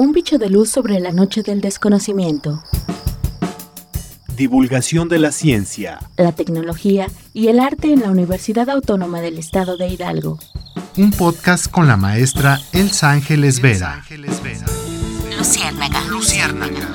Un bicho de luz sobre la noche del desconocimiento. Divulgación de la ciencia, la tecnología y el arte en la Universidad Autónoma del Estado de Hidalgo. Un podcast con la maestra Elsa Ángeles Vera. Luciérnaga. Luciérnaga.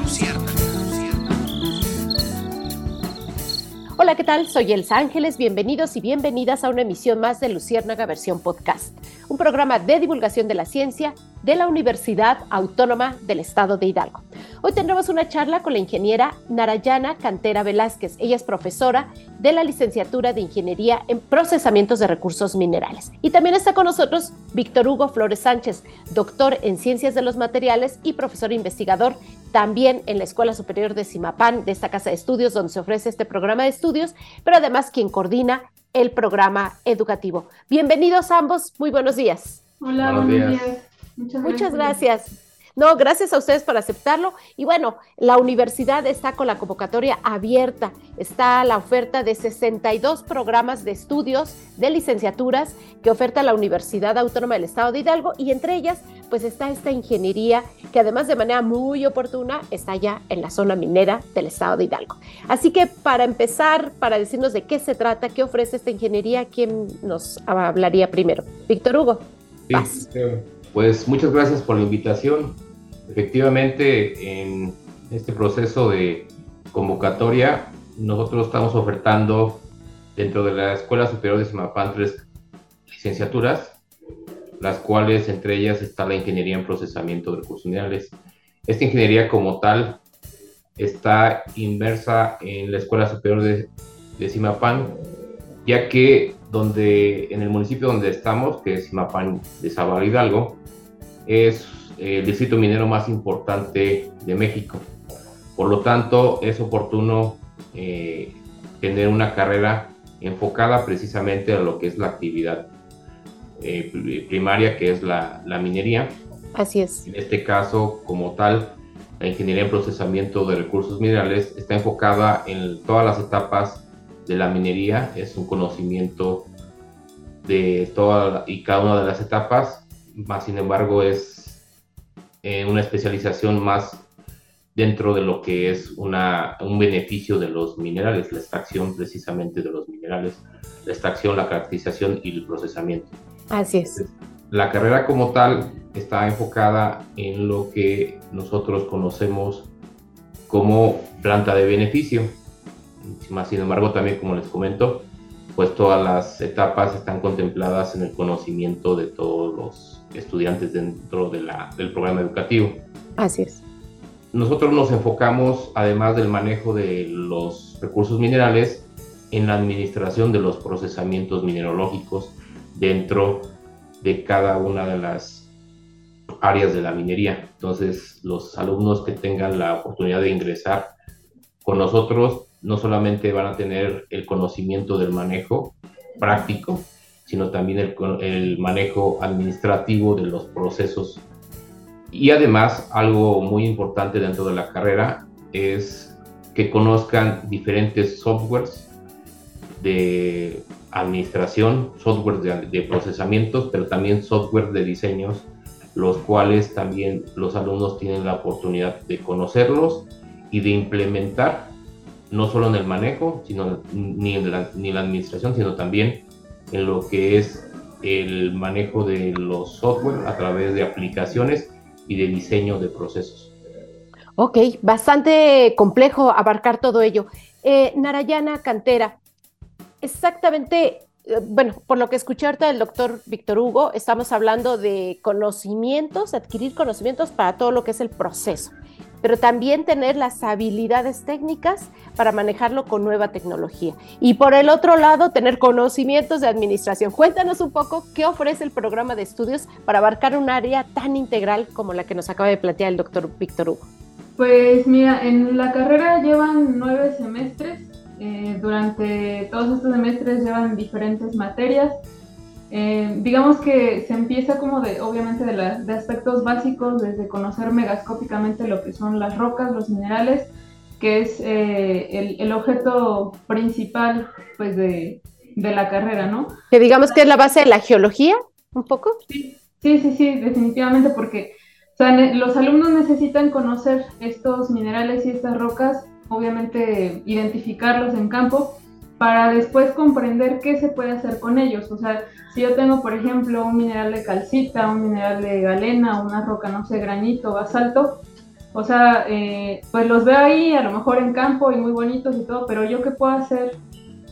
Hola, ¿qué tal? Soy Elsa Ángeles. Bienvenidos y bienvenidas a una emisión más de Luciérnaga versión podcast, un programa de divulgación de la ciencia de la Universidad Autónoma del Estado de Hidalgo. Hoy tendremos una charla con la ingeniera Narayana Cantera Velázquez. Ella es profesora de la licenciatura de Ingeniería en Procesamientos de Recursos Minerales. Y también está con nosotros Víctor Hugo Flores Sánchez, doctor en Ciencias de los Materiales y profesor investigador también en la Escuela Superior de Simapán, de esta casa de estudios donde se ofrece este programa de estudios, pero además quien coordina el programa educativo. Bienvenidos ambos, muy buenos días. Hola, buenos, días. Muchas gracias. No, gracias a ustedes por aceptarlo. Y bueno, la universidad está con la convocatoria abierta. Está la oferta de 62 programas de estudios de licenciaturas que oferta la Universidad Autónoma del Estado de Hidalgo y entre ellas pues está esta ingeniería que además de manera muy oportuna está ya en la zona minera del Estado de Hidalgo. Así que para empezar, para decirnos de qué se trata, qué ofrece esta ingeniería, ¿quién nos hablaría primero? Víctor Hugo. Sí, pues muchas gracias por la invitación. Efectivamente, en este proceso de convocatoria, nosotros estamos ofertando dentro de la Escuela Superior de Simapán tres licenciaturas, las cuales entre ellas está la Ingeniería en Procesamiento de Recursos Minerales. Esta ingeniería como tal está inmersa en la Escuela Superior de, de Simapán, ya que donde, en el municipio donde estamos, que es Simapán de Sabal Hidalgo, es el distrito minero más importante de México. Por lo tanto, es oportuno eh, tener una carrera enfocada precisamente a lo que es la actividad eh, primaria, que es la, la, minería. Así es. En este caso, como tal, la ingeniería en procesamiento de recursos minerales está enfocada en todas las etapas de la minería, es un conocimiento de toda y cada una de las etapas más sin embargo es eh, una especialización más dentro de lo que es una, un beneficio de los minerales, la extracción precisamente de los minerales, la extracción, la caracterización y el procesamiento. Así es. La carrera como tal está enfocada en lo que nosotros conocemos como planta de beneficio. Más sin embargo, también como les comento, pues todas las etapas están contempladas en el conocimiento de todos los estudiantes dentro de la, del programa educativo. Así es. Nosotros nos enfocamos, además del manejo de los recursos minerales, en la administración de los procesamientos mineralógicos dentro de cada una de las áreas de la minería. Entonces, los alumnos que tengan la oportunidad de ingresar con nosotros no solamente van a tener el conocimiento del manejo práctico, sino también el, el, manejo administrativo de los procesos. Y además, algo muy importante dentro de la carrera es que conozcan diferentes softwares de administración, software de, de procesamientos, pero también software de diseños, los cuales también los alumnos tienen la oportunidad de conocerlos y de implementar no solo en el manejo, sino ni en la, ni la administración, sino también en lo que es el manejo de los software a través de aplicaciones y de diseño de procesos. Ok, bastante complejo abarcar todo ello. Eh, Narayana Cantera, exactamente, eh, bueno, por lo que escuché ahorita del doctor Víctor Hugo, estamos hablando de conocimientos, adquirir conocimientos para todo lo que es el proceso pero también tener las habilidades técnicas para manejarlo con nueva tecnología. Y por el otro lado, tener conocimientos de administración. Cuéntanos un poco qué ofrece el programa de estudios para abarcar un área tan integral como la que nos acaba de plantear el doctor Víctor Hugo. Pues mira, en la carrera llevan nueve semestres. Eh, durante todos estos semestres llevan diferentes materias eh, digamos que se empieza como de, obviamente, de, de, aspectos básicos, desde conocer megascópicamente lo que son las rocas, los minerales, que es eh, el, el, objeto principal, pues, de, de, la carrera, ¿no? Que digamos que es la base de la geología, un poco. Sí, sí, sí, sí definitivamente, porque O sea, los alumnos necesitan conocer estos minerales y estas rocas, obviamente identificarlos en campo, para después comprender qué se puede hacer con ellos. O sea, si yo tengo, por ejemplo, un mineral de calcita, un mineral de galena, una roca, no sé, granito, basalto, o sea, eh, pues los veo ahí, a lo mejor en campo y muy bonitos y todo, pero yo qué puedo hacer,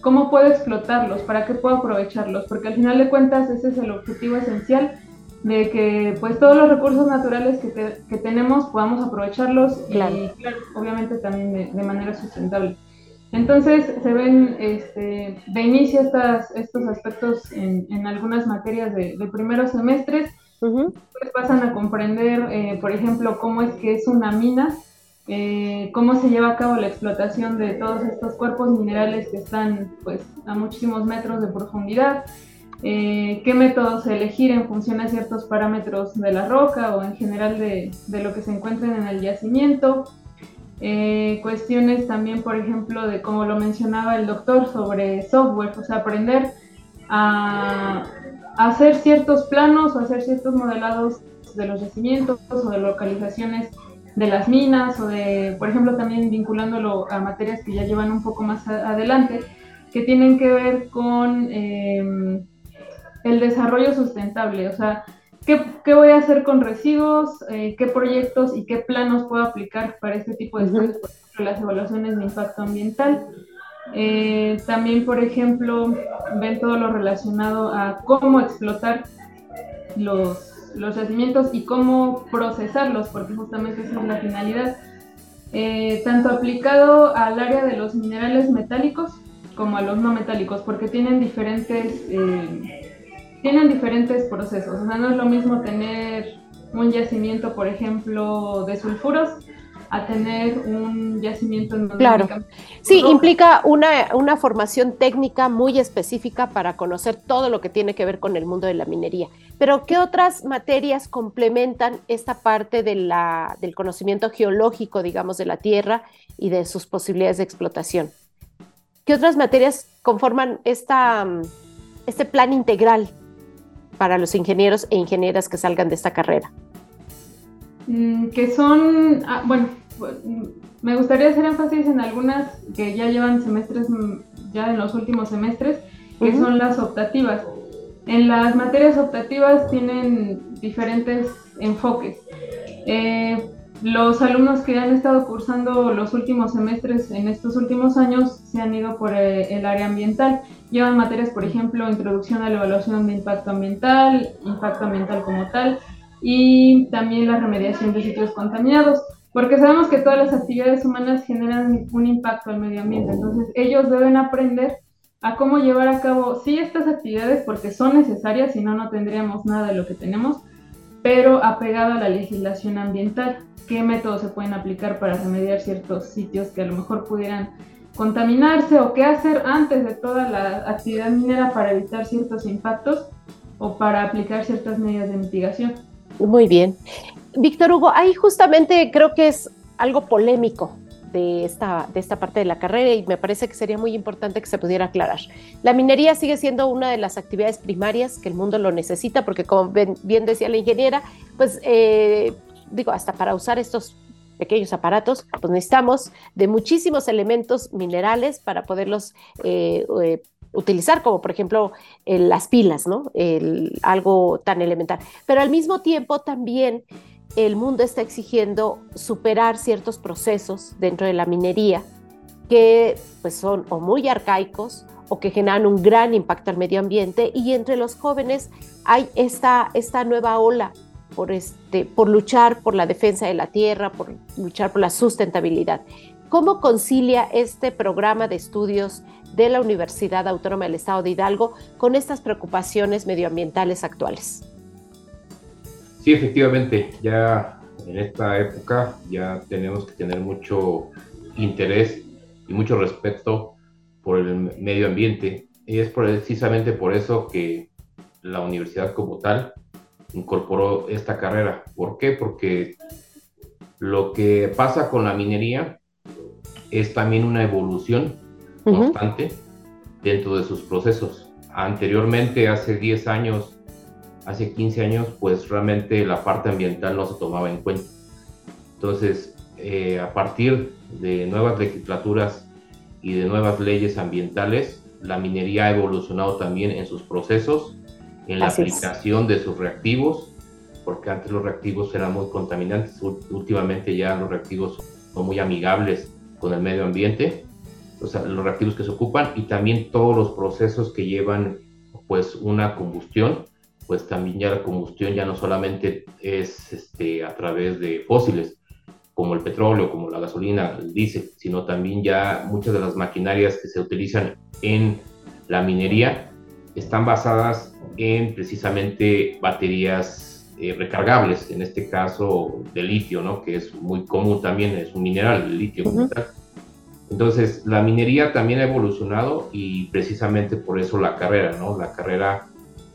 cómo puedo explotarlos, para qué puedo aprovecharlos, porque al final de cuentas ese es el objetivo esencial de que pues todos los recursos naturales que, tenemos podamos aprovecharlos y claro, obviamente también de manera sustentable. Entonces se ven este, de inicio estas, estos aspectos en, algunas materias de, primeros semestres, uh pasan a comprender, eh, por ejemplo, cómo es que es una mina, eh, cómo se lleva a cabo la explotación de todos estos cuerpos minerales que están pues, a muchísimos metros de profundidad, eh, qué métodos elegir en función a ciertos parámetros de la roca o en general de, de lo que se encuentren en el yacimiento. Eh, cuestiones también, por ejemplo, de como lo mencionaba el doctor, sobre software, o sea, aprender a, hacer ciertos planos o hacer ciertos modelados de los yacimientos o de localizaciones de las minas o de, por ejemplo, también vinculándolo a materias que ya llevan un poco más adelante, que tienen que ver con em, el desarrollo sustentable, o sea, ¿Qué, voy a hacer con residuos? Eh, ¿Qué proyectos y qué planos puedo aplicar para este tipo de estudios? Por ejemplo, las evaluaciones de impacto ambiental. Eh, también, por ejemplo, ven todo lo relacionado a cómo explotar los, los yacimientos y cómo procesarlos, porque justamente esa es la finalidad. Eh, tanto aplicado al área de los minerales metálicos como a los no metálicos, porque tienen diferentes tienen diferentes procesos. O sea, no es lo mismo tener un yacimiento, por ejemplo, de sulfuros, a tener un yacimiento en Claro. Sí, implica una, una, formación técnica muy específica para conocer todo lo que tiene que ver con el mundo de la minería. Pero, ¿qué otras materias complementan esta parte de la, del conocimiento geológico, digamos, de la Tierra y de sus posibilidades de explotación? ¿Qué otras materias conforman esta, este plan integral para los ingenieros e ingenieras que salgan de esta carrera? Mm, que son, ah, bueno, me gustaría hacer énfasis en algunas que ya llevan semestres, mm, ya en los últimos semestres, que son las optativas. En las materias optativas tienen diferentes enfoques. Eh, los alumnos que han estado cursando los últimos semestres en estos últimos años se han ido por eh, el área ambiental. Llevan materias, por ejemplo, introducción a la evaluación de impacto ambiental, impacto ambiental como tal, y también la remediación de sitios contaminados, porque sabemos que todas las actividades humanas generan un impacto al medio ambiente, entonces ellos deben aprender a cómo llevar a cabo, sí, estas actividades porque son necesarias, si no, no tendríamos nada de lo que tenemos, pero apegado a la legislación ambiental, qué métodos se pueden aplicar para remediar ciertos sitios que a lo mejor pudieran contaminarse o qué hacer antes de toda la actividad minera para evitar ciertos impactos o para aplicar ciertas medidas de mitigación. Muy bien. Víctor Hugo, ahí justamente creo que es algo polémico de esta, de esta parte de la carrera y me parece que sería muy importante que se pudiera aclarar. La minería sigue siendo una de las actividades primarias que el mundo lo necesita porque como bien decía la ingeniera, pues eh, digo, hasta para usar estos pequeños aparatos, pues necesitamos de muchísimos elementos minerales para poderlos eh, eh, utilizar, como por ejemplo las pilas, ¿no? algo tan elemental. Pero al mismo tiempo también el mundo está exigiendo superar ciertos procesos dentro de la minería que pues son o muy arcaicos o que generan un gran impacto al medio ambiente y entre los jóvenes hay esta, esta nueva ola por, este, por luchar por la defensa de la tierra, por luchar por la sustentabilidad. ¿Cómo concilia este programa de estudios de la Universidad Autónoma del Estado de Hidalgo con estas preocupaciones medioambientales actuales? Sí, efectivamente, ya en esta época ya tenemos que tener mucho interés y mucho respeto por el medio ambiente. Y es precisamente por eso que la universidad como tal incorporó esta carrera. ¿Por qué? Porque lo que pasa con la minería es también una evolución constante dentro de sus procesos. Anteriormente, hace 10 años, hace 15 años, pues realmente la parte ambiental no se tomaba en cuenta. Entonces, eh, a partir de nuevas legislaturas y de nuevas leyes ambientales, la minería ha evolucionado también en sus procesos, en la aplicación de sus reactivos, porque antes los reactivos eran muy contaminantes, últimamente ya los reactivos son muy amigables con el medio ambiente, o sea, los reactivos que se ocupan y también todos los procesos que llevan pues una combustión, pues también ya la combustión ya no solamente es este, a través de fósiles, como el petróleo, como la gasolina, el diésel, sino también ya muchas de las maquinarias que se utilizan en la minería están basadas en precisamente baterías eh, recargables, en este caso de litio, ¿no? que es muy común también, es un mineral, el litio. Entonces, la minería también ha evolucionado y precisamente por eso la carrera, ¿no? La carrera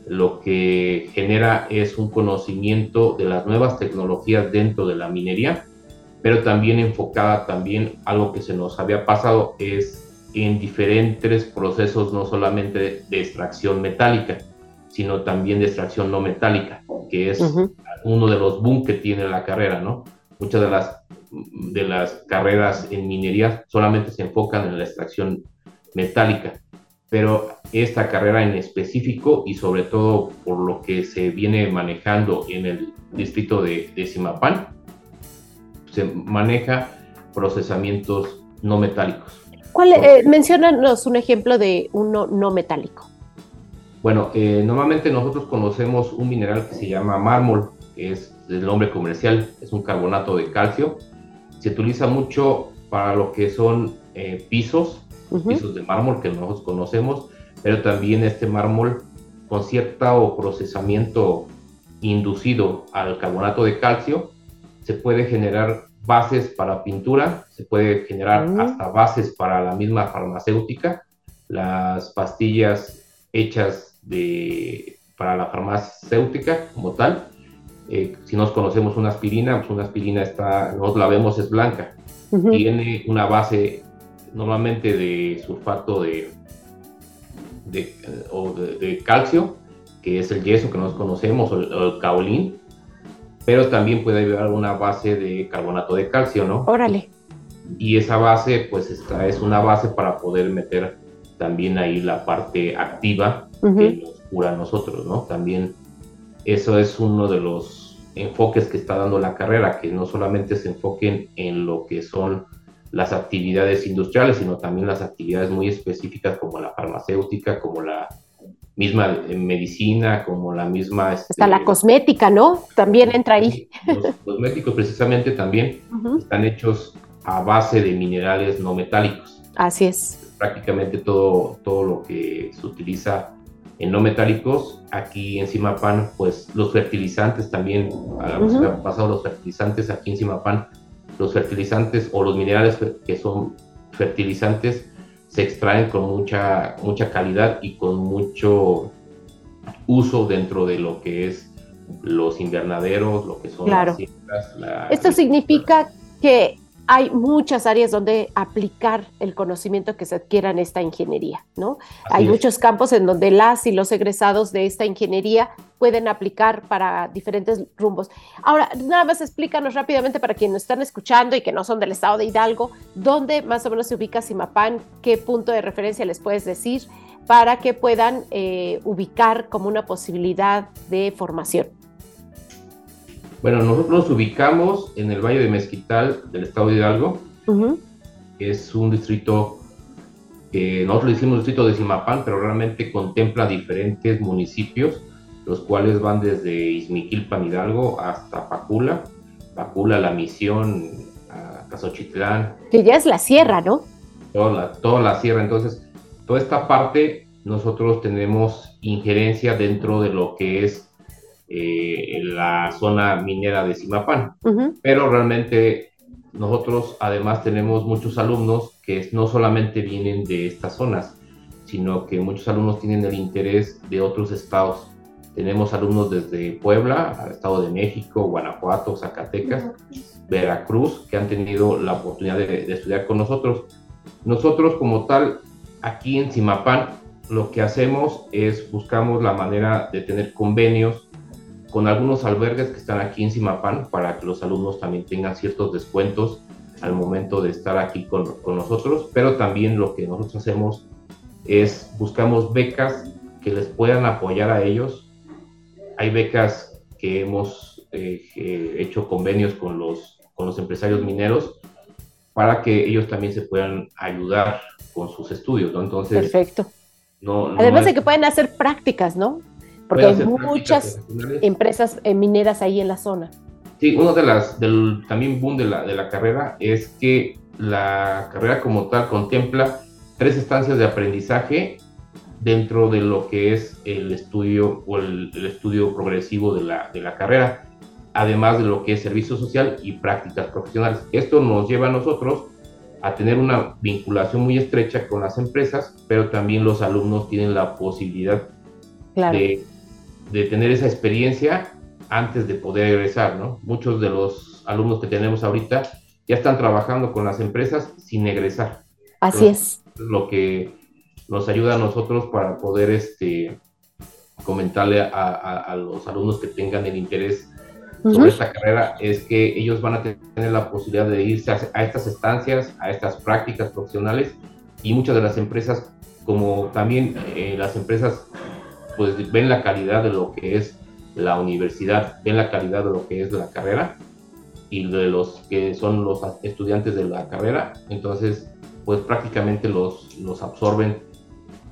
lo que genera es un conocimiento de las nuevas tecnologías dentro de la minería, pero también enfocada también algo que se nos había pasado es en diferentes procesos no solamente de extracción metálica, sino también de extracción no metálica, que es uno de los boom que tiene la carrera, ¿no? Muchas de las, de las carreras en minería solamente se enfocan en la extracción metálica, pero esta carrera en específico y sobre todo por lo que se viene manejando en el distrito de, de Simapán, se maneja procesamientos no metálicos. ¿Cuál, eh, menciónanos un ejemplo de uno no metálico. Bueno, eh, normalmente nosotros conocemos un mineral que se llama mármol, que es el nombre comercial, es un carbonato de calcio. Se utiliza mucho para lo que son eh, pisos, pisos de mármol que nosotros conocemos, pero también este mármol con cierto procesamiento inducido al carbonato de calcio se puede generar bases para pintura, se puede generar mm. hasta bases para la misma farmacéutica, las pastillas hechas de, para la farmacéutica como tal. Eh, si nos conocemos una aspirina, pues una aspirina está, nosotros la vemos es blanca, tiene una base normalmente de sulfato de, de, o de, calcio, que es el yeso que nos conocemos, o el, o el caolín, pero también puede llevar una base de carbonato de calcio, ¿no? Órale. Y esa base, pues esta es una base para poder meter también ahí la parte activa que nos cura a nosotros, ¿no? También eso es uno de los enfoques que está dando la carrera, que no solamente se enfoquen en lo que son las actividades industriales, sino también las actividades muy específicas como la farmacéutica, como la misma medicina, como la misma... Este, Hasta la cosmética, ¿no? También entra ahí. Los cosméticos precisamente también están hechos a base de minerales no metálicos. Así es. Prácticamente todo, todo lo que se utiliza en no metálicos, aquí en Simapán, pues los fertilizantes también, han pasado los fertilizantes aquí en Simapán, los fertilizantes o los minerales que son fertilizantes se extraen con mucha, mucha calidad y con mucho uso dentro de lo que es los invernaderos, lo que son las Esto significa que hay muchas áreas donde aplicar el conocimiento que se adquiera en esta ingeniería, ¿no? hay muchos campos en donde las y los egresados de esta ingeniería pueden aplicar para diferentes rumbos. Ahora, nada más explícanos rápidamente para quienes nos están escuchando y que no son del estado de Hidalgo, dónde más o menos se ubica Simapán, qué punto de referencia les puedes decir para que puedan eh, ubicar como una posibilidad de formación. Bueno, nosotros nos ubicamos en el Valle de Mezquital del estado de Hidalgo. Es un distrito que nosotros le decimos distrito de Simapán, pero realmente contempla diferentes municipios, los cuales van desde Izmiquilpan, Hidalgo, hasta Pacula, Pacula, La Misión, Casochitlán. Que ya es la sierra, ¿no? Toda la, toda la sierra. Entonces, toda esta parte nosotros tenemos injerencia dentro de lo que es eh, la zona minera de Simapán. Pero realmente nosotros además tenemos muchos alumnos que no solamente vienen de estas zonas, sino que muchos alumnos tienen el interés de otros estados. Tenemos alumnos desde Puebla, Estado de México, Guanajuato, Zacatecas, Veracruz, que han tenido la oportunidad de, de estudiar con nosotros. Nosotros como tal, aquí en Simapán, lo que hacemos es buscamos la manera de tener convenios con algunos albergues que están aquí en Simapán para que los alumnos también tengan ciertos descuentos al momento de estar aquí con, con nosotros, pero también lo que nosotros hacemos es buscamos becas que les puedan apoyar a ellos. Hay becas que hemos eh, hecho convenios con los, con los empresarios mineros para que ellos también se puedan ayudar con sus estudios, ¿no? Entonces... Perfecto. Además de que pueden hacer prácticas, ¿no? Porque hay muchas empresas eh, mineras ahí en la zona. Sí, uno de las, del también boom de la, de la carrera es que la carrera como tal contempla tres estancias de aprendizaje dentro de lo que es el estudio o el, estudio progresivo de la, de la, carrera, además de lo que es servicio social y prácticas profesionales. Esto nos lleva a nosotros a tener una vinculación muy estrecha con las empresas, pero también los alumnos tienen la posibilidad de, de, tener esa experiencia antes de poder egresar, ¿no? Muchos de los alumnos que tenemos ahorita ya están trabajando con las empresas sin egresar. Así es. Lo que nos ayuda a nosotros para poder este, comentarle a, los alumnos que tengan el interés sobre esta carrera es que ellos van a tener la posibilidad de irse a, estas estancias, a estas prácticas profesionales y muchas de las empresas, como también eh, las empresas, pues ven la calidad de lo que es la universidad, ven la calidad de lo que es la carrera y de los que son los estudiantes de la carrera, entonces pues prácticamente los, los absorben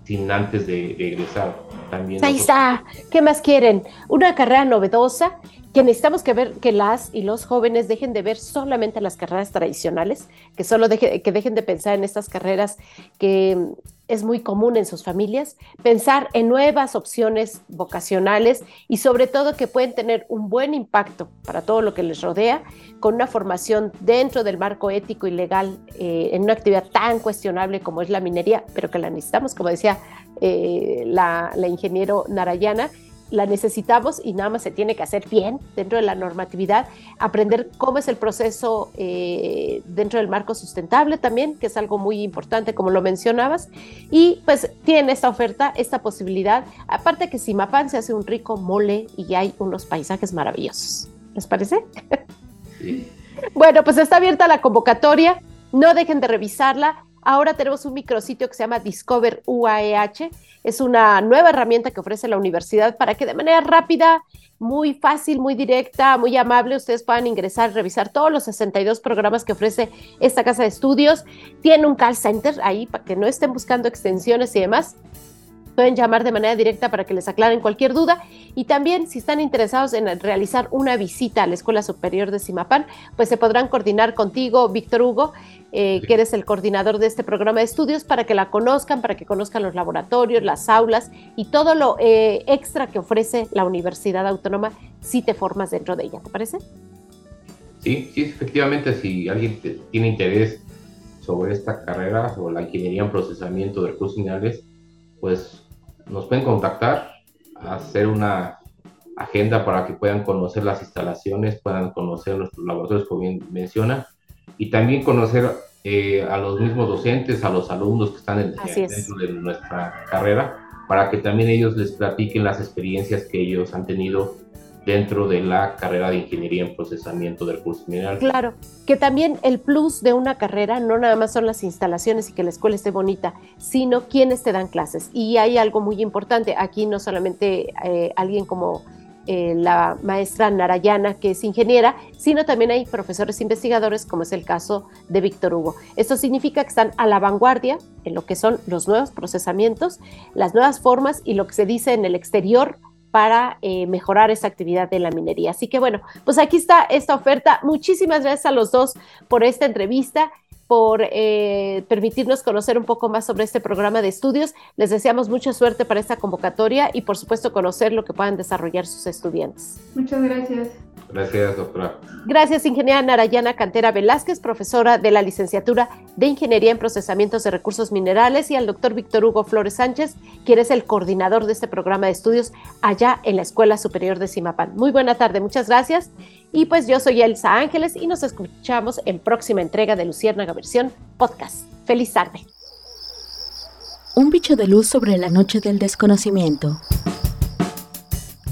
sin antes de, egresar. También Ahí está. ¿Qué más quieren? Una carrera novedosa que necesitamos que ver que las y los jóvenes dejen de ver solamente las carreras tradicionales, que solo que dejen de pensar en estas carreras que es muy común en sus familias, pensar en nuevas opciones vocacionales y sobre todo que pueden tener un buen impacto para todo lo que les rodea, con una formación dentro del marco ético y legal eh, en una actividad tan cuestionable como es la minería, pero que la necesitamos, como decía eh, la ingeniero Narayana, la necesitamos y nada más se tiene que hacer bien dentro de la normatividad, aprender cómo es el proceso eh, dentro del marco sustentable también, que es algo muy importante como lo mencionabas, y pues tiene esta oferta, esta posibilidad, aparte que Simapán se hace un rico mole y hay unos paisajes maravillosos. ¿Les parece? Sí. bueno, pues está abierta la convocatoria, no dejen de revisarla. Ahora tenemos un micrositio que se llama Discover UAEH es una nueva herramienta que ofrece la universidad para que de manera rápida, muy fácil, muy directa, muy amable, ustedes puedan ingresar, revisar todos los 62 programas que ofrece esta casa de estudios. Tiene un call center ahí para que no estén buscando extensiones y demás pueden llamar de manera directa para que les aclaren cualquier duda. Y también, si están interesados en realizar una visita a la Escuela Superior de Simapán, pues se podrán coordinar contigo, Víctor Hugo, eh, que eres el coordinador de este programa de estudios, para que la conozcan, para que conozcan los laboratorios, las aulas y todo lo eh, extra que ofrece la Universidad Autónoma si te formas dentro de ella. ¿Te parece? Sí, sí, efectivamente, si alguien tiene interés sobre esta carrera, sobre la ingeniería en procesamiento de recursos minerales, pues nos pueden contactar, hacer una agenda para que puedan conocer las instalaciones, puedan conocer nuestros laboratorios, como bien menciona, y también conocer eh, a los mismos docentes, a los alumnos que están dentro de nuestra carrera, para que también ellos les platiquen las experiencias que ellos han tenido dentro de la carrera de ingeniería en procesamiento de recursos minerales. Claro, que también el plus de una carrera no nada más son las instalaciones y que la escuela esté bonita, sino quienes te dan clases. Y hay algo muy importante, aquí no solamente eh, alguien como eh, la maestra Narayana, que es ingeniera, sino también hay profesores investigadores, como es el caso de Víctor Hugo. Esto significa que están a la vanguardia en lo que son los nuevos procesamientos, las nuevas formas y lo que se dice en el exterior para eh, mejorar esa actividad de la minería. Así que bueno, pues aquí está esta oferta. Muchísimas gracias a los dos por esta entrevista por eh, permitirnos conocer un poco más sobre este programa de estudios. Les deseamos mucha suerte para esta convocatoria y por supuesto conocer lo que puedan desarrollar sus estudiantes. Muchas gracias. Gracias, doctora. Gracias, ingeniera Narayana Cantera Velázquez, profesora de la licenciatura de Ingeniería en Procesamientos de Recursos Minerales, y al doctor Víctor Hugo Flores Sánchez, quien es el coordinador de este programa de estudios allá en la Escuela Superior de Simapán. Muy buena tarde, muchas gracias. Y pues yo soy Elsa Ángeles y nos escuchamos en próxima entrega de Luciérnaga Versión Podcast. Feliz tarde. Un bicho de luz sobre la noche del desconocimiento.